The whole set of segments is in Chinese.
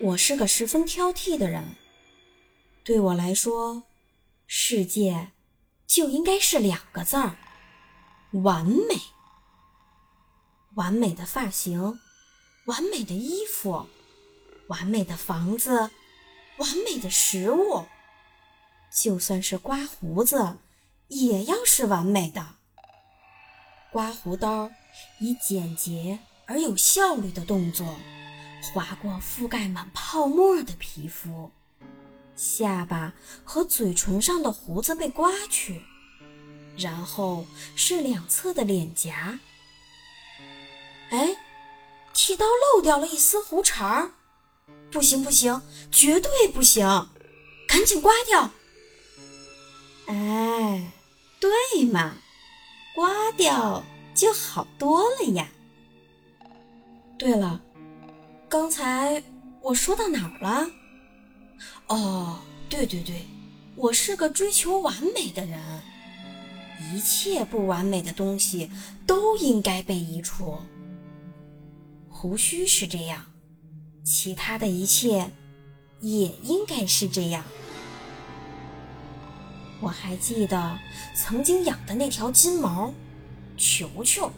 我是个十分挑剔的人，对我来说，世界就应该是两个字儿：完美。完美的发型，完美的衣服，完美的房子，完美的食物，就算是刮胡子，也要是完美的。刮胡刀以简洁而有效率的动作。划过覆盖满泡沫的皮肤，下巴和嘴唇上的胡子被刮去，然后是两侧的脸颊。哎，剃刀漏掉了一丝胡茬儿，不行不行，绝对不行，赶紧刮掉！哎，对嘛，刮掉就好多了呀。对了。刚才我说到哪儿了？哦，对对对，我是个追求完美的人，一切不完美的东西都应该被移除。胡须是这样，其他的一切也应该是这样。我还记得曾经养的那条金毛球球，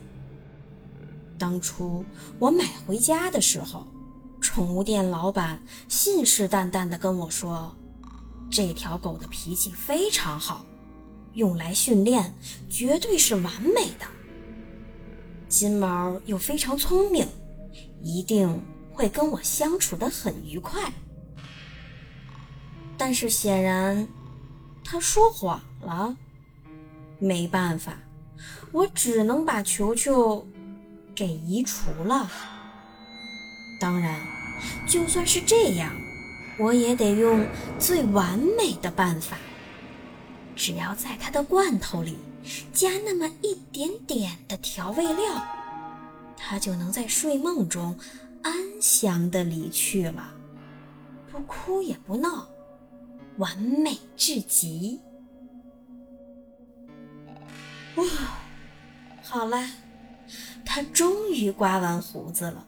当初我买回家的时候。宠物店老板信誓旦旦地跟我说：“这条狗的脾气非常好，用来训练绝对是完美的。金毛又非常聪明，一定会跟我相处得很愉快。”但是显然，他说谎了。没办法，我只能把球球给移除了。当然。就算是这样，我也得用最完美的办法。只要在他的罐头里加那么一点点的调味料，他就能在睡梦中安详地离去了，不哭也不闹，完美至极。哇，好了，他终于刮完胡子了。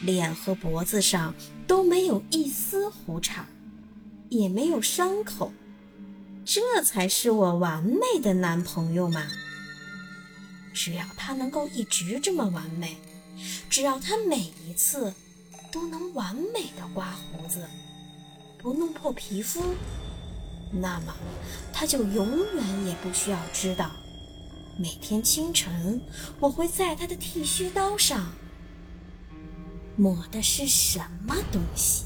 脸和脖子上都没有一丝胡茬，也没有伤口，这才是我完美的男朋友嘛！只要他能够一直这么完美，只要他每一次都能完美的刮胡子，不弄破皮肤，那么他就永远也不需要知道，每天清晨我会在他的剃须刀上。抹的是什么东西？